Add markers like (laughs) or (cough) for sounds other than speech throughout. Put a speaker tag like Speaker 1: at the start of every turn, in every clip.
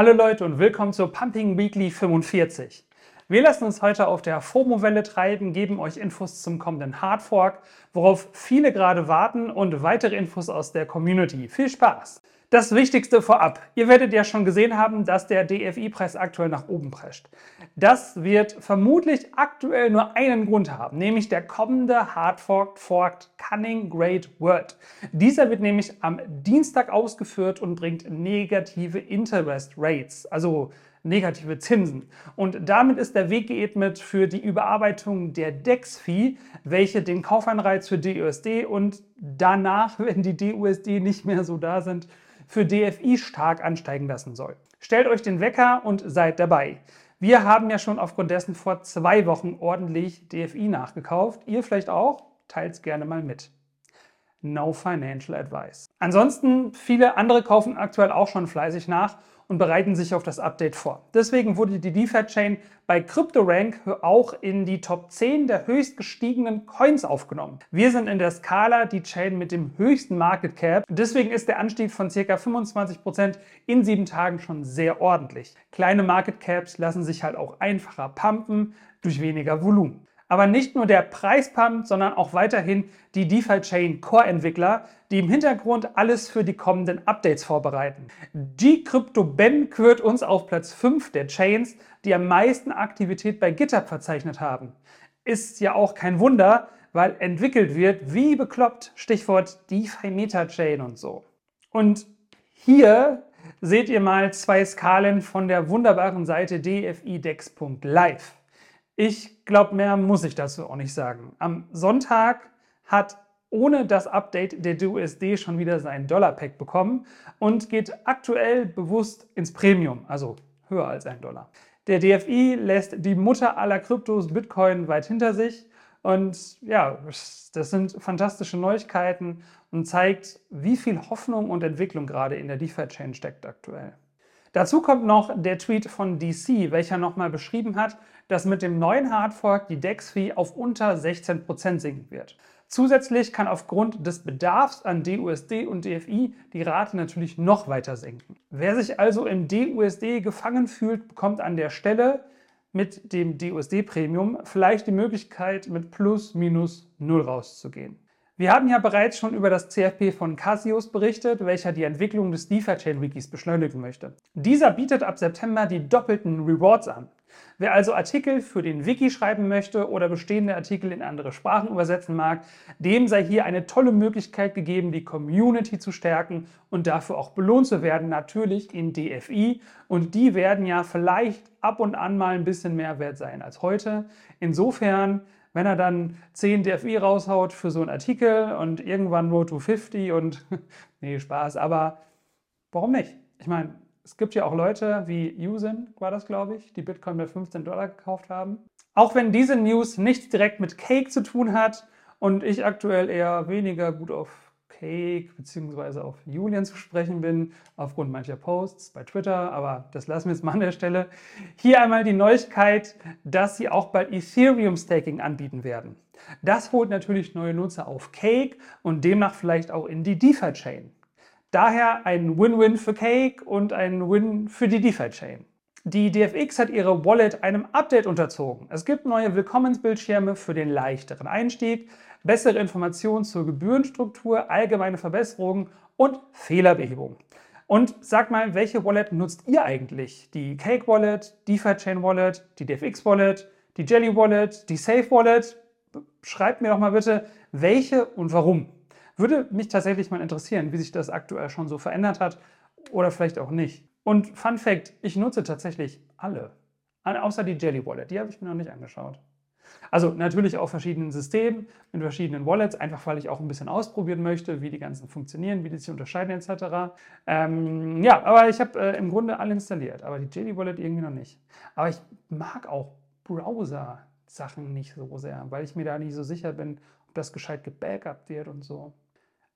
Speaker 1: Hallo Leute und willkommen zur Pumping Weekly 45. Wir lassen uns heute auf der FOMO-Welle treiben, geben euch Infos zum kommenden Hardfork, worauf viele gerade warten und weitere Infos aus der Community. Viel Spaß! Das Wichtigste vorab. Ihr werdet ja schon gesehen haben, dass der DFI-Preis aktuell nach oben prescht. Das wird vermutlich aktuell nur einen Grund haben, nämlich der kommende Hardforked Forked Cunning Great Word. Dieser wird nämlich am Dienstag ausgeführt und bringt negative Interest Rates, also negative Zinsen. Und damit ist der Weg geebnet für die Überarbeitung der DEX-Fee, welche den Kaufanreiz für DUSD und danach, (laughs) wenn die DUSD nicht mehr so da sind, für DFI stark ansteigen lassen soll. Stellt euch den Wecker und seid dabei. Wir haben ja schon aufgrund dessen vor zwei Wochen ordentlich DFI nachgekauft. Ihr vielleicht auch? Teilt es gerne mal mit. No financial advice. Ansonsten, viele andere kaufen aktuell auch schon fleißig nach und bereiten sich auf das Update vor. Deswegen wurde die DeFi-Chain bei CryptoRank auch in die Top 10 der höchst gestiegenen Coins aufgenommen. Wir sind in der Skala die Chain mit dem höchsten Market Cap. Deswegen ist der Anstieg von ca. 25% in sieben Tagen schon sehr ordentlich. Kleine Market Caps lassen sich halt auch einfacher pumpen durch weniger Volumen. Aber nicht nur der Preispump, sondern auch weiterhin die DeFi-Chain Core-Entwickler, die im Hintergrund alles für die kommenden Updates vorbereiten. G-Crypto-Ben kürt uns auf Platz 5 der Chains, die am meisten Aktivität bei GitHub verzeichnet haben. Ist ja auch kein Wunder, weil entwickelt wird wie bekloppt, Stichwort DeFi Meta-Chain und so. Und hier seht ihr mal zwei Skalen von der wunderbaren Seite dfidex.live. Ich glaube, mehr muss ich dazu auch nicht sagen. Am Sonntag hat ohne das Update der DUSD schon wieder sein Dollar-Pack bekommen und geht aktuell bewusst ins Premium, also höher als ein Dollar. Der DFI lässt die Mutter aller Kryptos Bitcoin weit hinter sich und ja, das sind fantastische Neuigkeiten und zeigt, wie viel Hoffnung und Entwicklung gerade in der DeFi-Chain steckt aktuell. Dazu kommt noch der Tweet von DC, welcher nochmal beschrieben hat, dass mit dem neuen Hardfork die DEX-Fee auf unter 16% sinken wird. Zusätzlich kann aufgrund des Bedarfs an DUSD und DFI die Rate natürlich noch weiter senken. Wer sich also im DUSD gefangen fühlt, bekommt an der Stelle mit dem DUSD-Premium vielleicht die Möglichkeit, mit plus minus null rauszugehen. Wir haben ja bereits schon über das CFP von Casios berichtet, welcher die Entwicklung des DeFi-Chain-Wikis beschleunigen möchte. Dieser bietet ab September die doppelten Rewards an. Wer also Artikel für den Wiki schreiben möchte oder bestehende Artikel in andere Sprachen übersetzen mag, dem sei hier eine tolle Möglichkeit gegeben, die Community zu stärken und dafür auch belohnt zu werden, natürlich in DFI. Und die werden ja vielleicht ab und an mal ein bisschen mehr wert sein als heute. Insofern wenn er dann 10 DFI raushaut für so einen Artikel und irgendwann Road to 50 und (laughs) nee, Spaß, aber warum nicht? Ich meine, es gibt ja auch Leute wie Usin, war das glaube ich, die Bitcoin bei 15 Dollar gekauft haben. Auch wenn diese News nichts direkt mit Cake zu tun hat und ich aktuell eher weniger gut auf Cake bzw. auf Julian zu sprechen bin, aufgrund mancher Posts bei Twitter, aber das lassen wir jetzt mal an der Stelle. Hier einmal die Neuigkeit, dass sie auch bald Ethereum Staking anbieten werden. Das holt natürlich neue Nutzer auf Cake und demnach vielleicht auch in die DeFi-Chain. Daher ein Win-Win für Cake und ein Win für die DeFi-Chain. Die DFX hat ihre Wallet einem Update unterzogen. Es gibt neue Willkommensbildschirme für den leichteren Einstieg, bessere Informationen zur Gebührenstruktur, allgemeine Verbesserungen und Fehlerbehebung. Und sag mal, welche Wallet nutzt ihr eigentlich? Die Cake Wallet, DeFi Chain Wallet, die DFX Wallet, die Jelly Wallet, die Safe Wallet? Schreibt mir doch mal bitte, welche und warum. Würde mich tatsächlich mal interessieren, wie sich das aktuell schon so verändert hat oder vielleicht auch nicht. Und Fun Fact, ich nutze tatsächlich alle. Außer die Jelly Wallet, die habe ich mir noch nicht angeschaut. Also natürlich auf verschiedenen Systemen, mit verschiedenen Wallets, einfach weil ich auch ein bisschen ausprobieren möchte, wie die ganzen funktionieren, wie die sich unterscheiden etc. Ähm, ja, aber ich habe äh, im Grunde alle installiert, aber die JD Wallet irgendwie noch nicht. Aber ich mag auch Browser-Sachen nicht so sehr, weil ich mir da nicht so sicher bin, ob das gescheit gebackupt wird und so.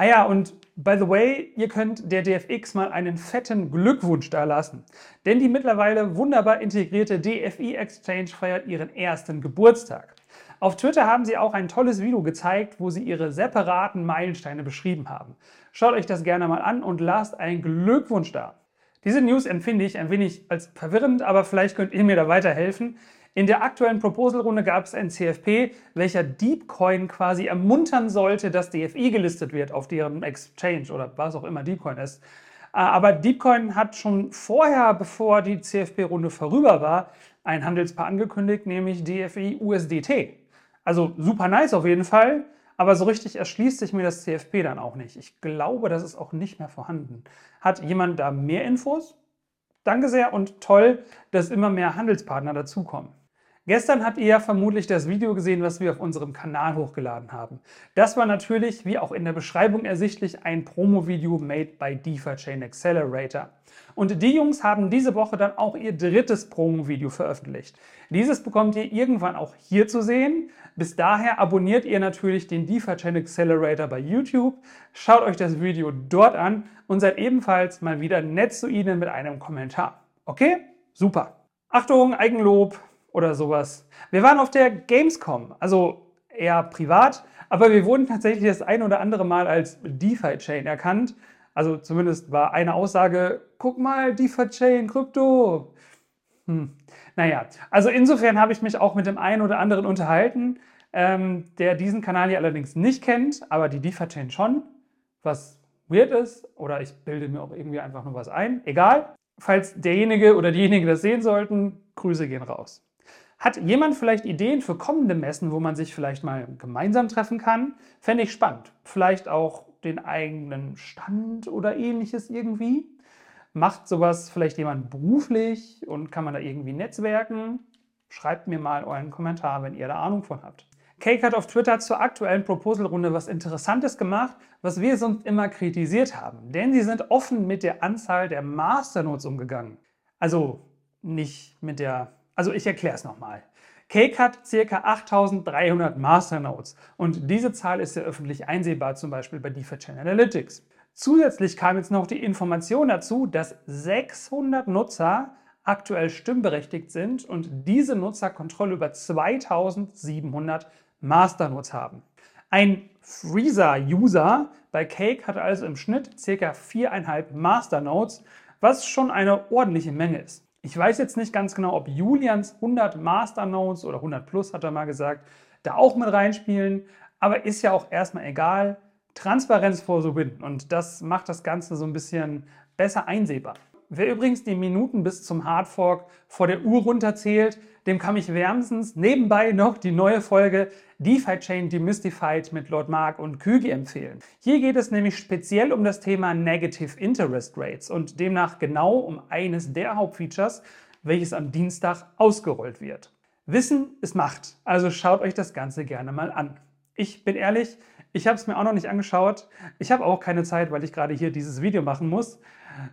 Speaker 1: Ah ja, und by the way, ihr könnt der DFX mal einen fetten Glückwunsch da lassen. Denn die mittlerweile wunderbar integrierte DFI Exchange feiert ihren ersten Geburtstag. Auf Twitter haben sie auch ein tolles Video gezeigt, wo sie ihre separaten Meilensteine beschrieben haben. Schaut euch das gerne mal an und lasst einen Glückwunsch da. Diese News empfinde ich ein wenig als verwirrend, aber vielleicht könnt ihr mir da weiterhelfen. In der aktuellen Proposal-Runde gab es ein CFP, welcher Deepcoin quasi ermuntern sollte, dass DFI gelistet wird auf deren Exchange oder was auch immer Deepcoin ist. Äh, aber Deepcoin hat schon vorher, bevor die CFP-Runde vorüber war, ein Handelspaar angekündigt, nämlich DFI USDT. Also super nice auf jeden Fall, aber so richtig erschließt sich mir das CFP dann auch nicht. Ich glaube, das ist auch nicht mehr vorhanden. Hat jemand da mehr Infos? Danke sehr und toll, dass immer mehr Handelspartner dazukommen. Gestern habt ihr ja vermutlich das Video gesehen, was wir auf unserem Kanal hochgeladen haben. Das war natürlich, wie auch in der Beschreibung ersichtlich, ein Promo-Video made by DeFi Chain Accelerator. Und die Jungs haben diese Woche dann auch ihr drittes Promo-Video veröffentlicht. Dieses bekommt ihr irgendwann auch hier zu sehen. Bis daher abonniert ihr natürlich den DeFi Chain Accelerator bei YouTube, schaut euch das Video dort an und seid ebenfalls mal wieder nett zu ihnen mit einem Kommentar. Okay? Super. Achtung, Eigenlob, oder sowas. Wir waren auf der Gamescom, also eher privat, aber wir wurden tatsächlich das ein oder andere Mal als DeFi-Chain erkannt. Also zumindest war eine Aussage, guck mal, DeFi-Chain, Krypto. Hm. Naja, also insofern habe ich mich auch mit dem einen oder anderen unterhalten, ähm, der diesen Kanal hier allerdings nicht kennt, aber die DeFi-Chain schon, was weird ist, oder ich bilde mir auch irgendwie einfach nur was ein. Egal. Falls derjenige oder diejenige das sehen sollten, Grüße gehen raus. Hat jemand vielleicht Ideen für kommende Messen, wo man sich vielleicht mal gemeinsam treffen kann? Fände ich spannend. Vielleicht auch den eigenen Stand oder ähnliches irgendwie. Macht sowas vielleicht jemand beruflich und kann man da irgendwie netzwerken? Schreibt mir mal euren Kommentar, wenn ihr da Ahnung von habt. Cake hat auf Twitter zur aktuellen Proposal-Runde was Interessantes gemacht, was wir sonst immer kritisiert haben. Denn sie sind offen mit der Anzahl der Masternodes umgegangen. Also nicht mit der also ich erkläre es nochmal. Cake hat ca. 8300 Masternodes und diese Zahl ist ja öffentlich einsehbar, zum Beispiel bei DeFi Chain Analytics. Zusätzlich kam jetzt noch die Information dazu, dass 600 Nutzer aktuell stimmberechtigt sind und diese Nutzer Kontrolle über 2700 Masternodes haben. Ein Freezer-User bei Cake hat also im Schnitt ca. 4,5 Masternodes, was schon eine ordentliche Menge ist. Ich weiß jetzt nicht ganz genau, ob Julians 100 Masternodes oder 100 plus, hat er mal gesagt, da auch mit reinspielen, aber ist ja auch erstmal egal. Transparenz vor so Win und das macht das Ganze so ein bisschen besser einsehbar. Wer übrigens die Minuten bis zum Hardfork vor der Uhr runterzählt, dem kann ich wärmstens nebenbei noch die neue Folge DeFi Chain Demystified mit Lord Mark und Kügi empfehlen. Hier geht es nämlich speziell um das Thema Negative Interest Rates und demnach genau um eines der Hauptfeatures, welches am Dienstag ausgerollt wird. Wissen ist Macht, also schaut euch das Ganze gerne mal an. Ich bin ehrlich, ich habe es mir auch noch nicht angeschaut. Ich habe auch keine Zeit, weil ich gerade hier dieses Video machen muss.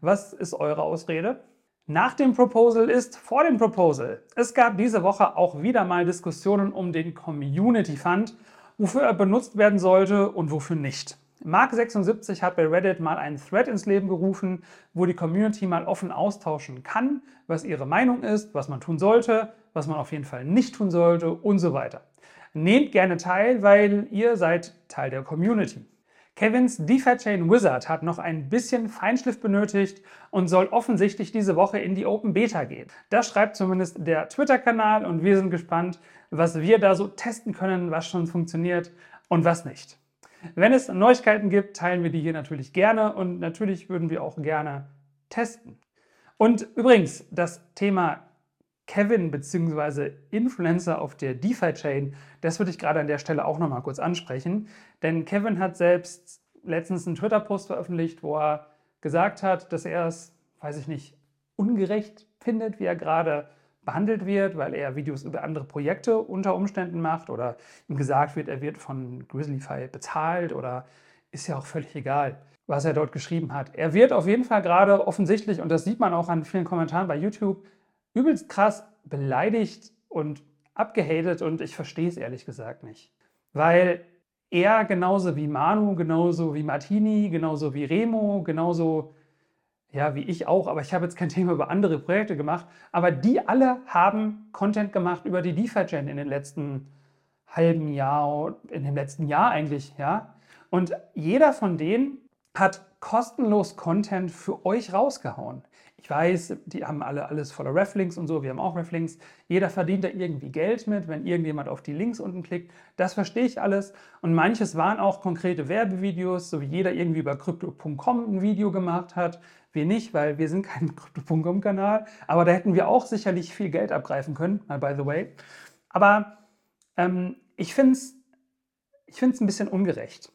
Speaker 1: Was ist eure Ausrede? Nach dem Proposal ist vor dem Proposal. Es gab diese Woche auch wieder mal Diskussionen um den Community Fund, wofür er benutzt werden sollte und wofür nicht. Mark76 hat bei Reddit mal einen Thread ins Leben gerufen, wo die Community mal offen austauschen kann, was ihre Meinung ist, was man tun sollte, was man auf jeden Fall nicht tun sollte und so weiter. Nehmt gerne teil, weil ihr seid Teil der Community. Kevins DeFi-Chain Wizard hat noch ein bisschen Feinschliff benötigt und soll offensichtlich diese Woche in die Open Beta gehen. Das schreibt zumindest der Twitter-Kanal und wir sind gespannt, was wir da so testen können, was schon funktioniert und was nicht. Wenn es Neuigkeiten gibt, teilen wir die hier natürlich gerne und natürlich würden wir auch gerne testen. Und übrigens, das Thema Kevin bzw. Influencer auf der DeFi-Chain, das würde ich gerade an der Stelle auch nochmal kurz ansprechen. Denn Kevin hat selbst letztens einen Twitter-Post veröffentlicht, wo er gesagt hat, dass er es, weiß ich nicht, ungerecht findet, wie er gerade behandelt wird, weil er Videos über andere Projekte unter Umständen macht oder ihm gesagt wird, er wird von Grizzlyfy bezahlt oder ist ja auch völlig egal, was er dort geschrieben hat. Er wird auf jeden Fall gerade offensichtlich, und das sieht man auch an vielen Kommentaren bei YouTube, übelst krass beleidigt und abgehatet und ich verstehe es ehrlich gesagt nicht. Weil er genauso wie Manu, genauso wie Martini, genauso wie Remo, genauso ja, wie ich auch, aber ich habe jetzt kein Thema über andere Projekte gemacht, aber die alle haben Content gemacht über die DeFi-Gen in den letzten halben Jahr, in dem letzten Jahr eigentlich, ja. Und jeder von denen hat kostenlos Content für euch rausgehauen. Ich weiß, die haben alle alles voller Reflinks und so, wir haben auch Reflinks. Jeder verdient da irgendwie Geld mit, wenn irgendjemand auf die Links unten klickt. Das verstehe ich alles. Und manches waren auch konkrete Werbevideos, so wie jeder irgendwie über Crypto.com ein Video gemacht hat. Wir nicht, weil wir sind kein (laughs) Crypto.com-Kanal. Aber da hätten wir auch sicherlich viel Geld abgreifen können, mal by the way. Aber ähm, ich finde es ich find's ein bisschen ungerecht,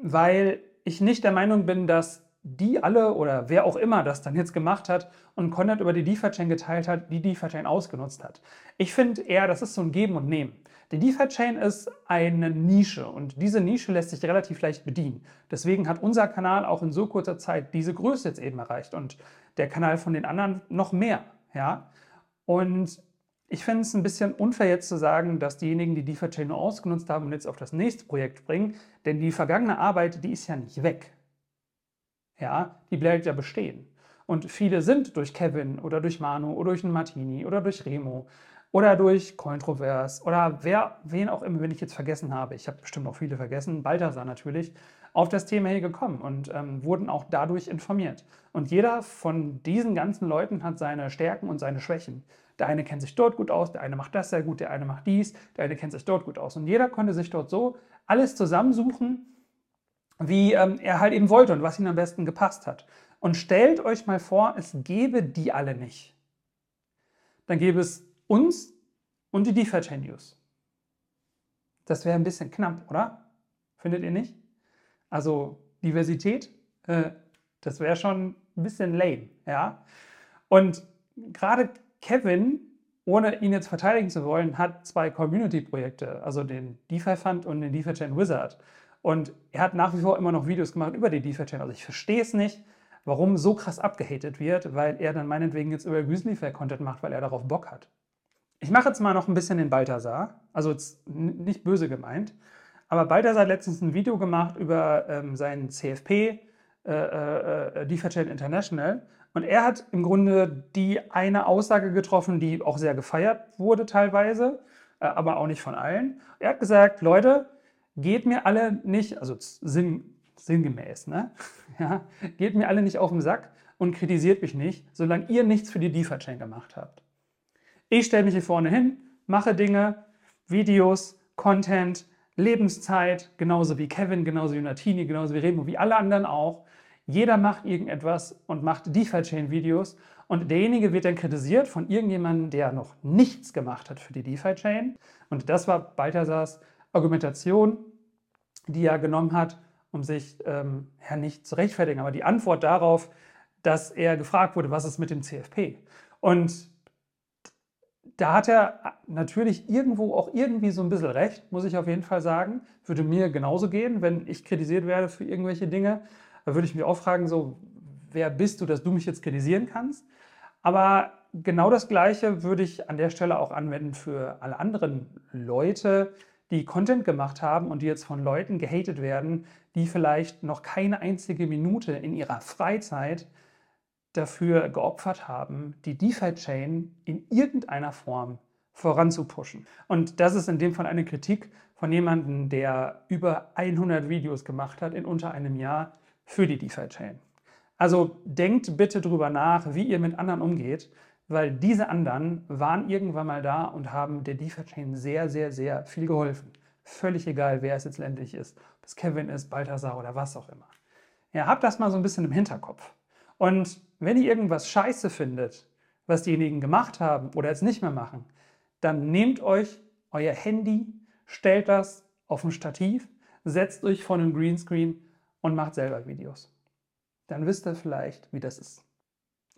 Speaker 1: weil ich nicht der Meinung bin, dass die alle oder wer auch immer das dann jetzt gemacht hat und Content über die DeFi-Chain geteilt hat, die DeFi-Chain ausgenutzt hat. Ich finde eher, das ist so ein Geben und Nehmen. Die DeFi-Chain ist eine Nische und diese Nische lässt sich relativ leicht bedienen. Deswegen hat unser Kanal auch in so kurzer Zeit diese Größe jetzt eben erreicht und der Kanal von den anderen noch mehr. Ja? Und ich finde es ein bisschen unfair jetzt zu sagen, dass diejenigen, die DeFi-Chain nur ausgenutzt haben und jetzt auf das nächste Projekt springen, denn die vergangene Arbeit, die ist ja nicht weg ja, die bleibt ja bestehen. Und viele sind durch Kevin oder durch Manu oder durch einen Martini oder durch Remo oder durch Cointrovers oder wer, wen auch immer, wenn ich jetzt vergessen habe, ich habe bestimmt auch viele vergessen, Balthasar natürlich, auf das Thema hier gekommen und ähm, wurden auch dadurch informiert. Und jeder von diesen ganzen Leuten hat seine Stärken und seine Schwächen. Der eine kennt sich dort gut aus, der eine macht das sehr gut, der eine macht dies, der eine kennt sich dort gut aus. Und jeder konnte sich dort so alles zusammensuchen, wie ähm, er halt eben wollte und was ihm am besten gepasst hat. Und stellt euch mal vor, es gäbe die alle nicht. Dann gäbe es uns und die DeFi News. Das wäre ein bisschen knapp, oder? Findet ihr nicht? Also Diversität, äh, das wäre schon ein bisschen lame, ja. Und gerade Kevin, ohne ihn jetzt verteidigen zu wollen, hat zwei Community-Projekte, also den DeFi Fund und den DeFi Chain Wizard. Und er hat nach wie vor immer noch Videos gemacht über die DeFi-Chain. Also ich verstehe es nicht, warum so krass abgehatet wird, weil er dann meinetwegen jetzt über Grizzlyfair-Content macht, weil er darauf Bock hat. Ich mache jetzt mal noch ein bisschen den Balthasar, also jetzt nicht böse gemeint, aber Balthasar hat letztens ein Video gemacht über ähm, seinen CFP, äh, äh, äh DeFi-Chain International, und er hat im Grunde die eine Aussage getroffen, die auch sehr gefeiert wurde teilweise, äh, aber auch nicht von allen. Er hat gesagt, Leute, geht mir alle nicht, also sinn, sinngemäß, ne? (laughs) ja, geht mir alle nicht auf den Sack und kritisiert mich nicht, solange ihr nichts für die DeFi-Chain gemacht habt. Ich stelle mich hier vorne hin, mache Dinge, Videos, Content, Lebenszeit, genauso wie Kevin, genauso wie Natini, genauso wie Remo, wie alle anderen auch. Jeder macht irgendetwas und macht DeFi-Chain-Videos und derjenige wird dann kritisiert von irgendjemandem, der noch nichts gemacht hat für die DeFi-Chain. Und das war Balthasars Argumentation, die er genommen hat, um sich ähm, ja nicht zu rechtfertigen, aber die Antwort darauf, dass er gefragt wurde, was ist mit dem CFP? Und da hat er natürlich irgendwo auch irgendwie so ein bisschen recht, muss ich auf jeden Fall sagen. Würde mir genauso gehen, wenn ich kritisiert werde für irgendwelche Dinge. Da würde ich mich auch fragen, so, wer bist du, dass du mich jetzt kritisieren kannst? Aber genau das Gleiche würde ich an der Stelle auch anwenden für alle anderen Leute, die Content gemacht haben und die jetzt von Leuten gehatet werden, die vielleicht noch keine einzige Minute in ihrer Freizeit dafür geopfert haben, die DeFi-Chain in irgendeiner Form voranzupushen. Und das ist in dem Fall eine Kritik von jemandem, der über 100 Videos gemacht hat in unter einem Jahr für die DeFi-Chain. Also denkt bitte drüber nach, wie ihr mit anderen umgeht weil diese anderen waren irgendwann mal da und haben der DeFi-Chain sehr, sehr, sehr viel geholfen. Völlig egal, wer es jetzt letztendlich ist. Ob es Kevin ist, Balthasar oder was auch immer. Ja, habt das mal so ein bisschen im Hinterkopf. Und wenn ihr irgendwas scheiße findet, was diejenigen gemacht haben oder jetzt nicht mehr machen, dann nehmt euch euer Handy, stellt das auf ein Stativ, setzt euch vor einen Greenscreen und macht selber Videos. Dann wisst ihr vielleicht, wie das ist.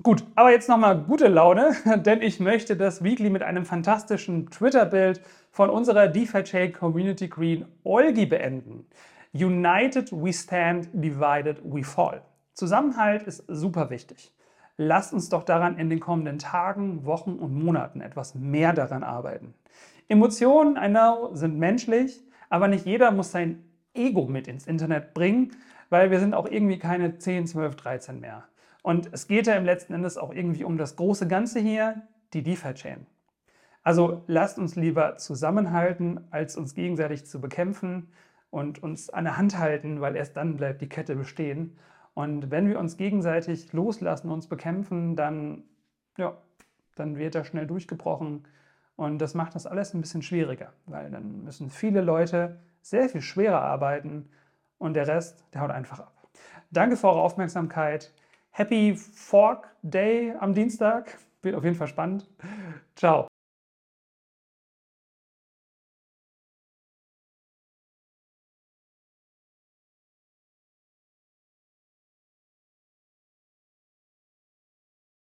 Speaker 1: Gut, aber jetzt nochmal gute Laune, (laughs) denn ich möchte das Weekly mit einem fantastischen Twitter-Bild von unserer DeFi Community Queen Olgi beenden. United we stand, divided we fall. Zusammenhalt ist super wichtig. Lasst uns doch daran in den kommenden Tagen, Wochen und Monaten etwas mehr daran arbeiten. Emotionen, I know, sind menschlich, aber nicht jeder muss sein Ego mit ins Internet bringen, weil wir sind auch irgendwie keine 10, 12, 13 mehr. Und es geht ja im letzten Endes auch irgendwie um das große Ganze hier, die DeFi-Chain. Also lasst uns lieber zusammenhalten, als uns gegenseitig zu bekämpfen und uns an der Hand halten, weil erst dann bleibt die Kette bestehen. Und wenn wir uns gegenseitig loslassen, uns bekämpfen, dann, ja, dann wird er schnell durchgebrochen. Und das macht das alles ein bisschen schwieriger, weil dann müssen viele Leute sehr viel schwerer arbeiten und der Rest, der haut einfach ab. Danke für eure Aufmerksamkeit. Happy Fork Day am Dienstag. Wird auf jeden Fall spannend. Ciao.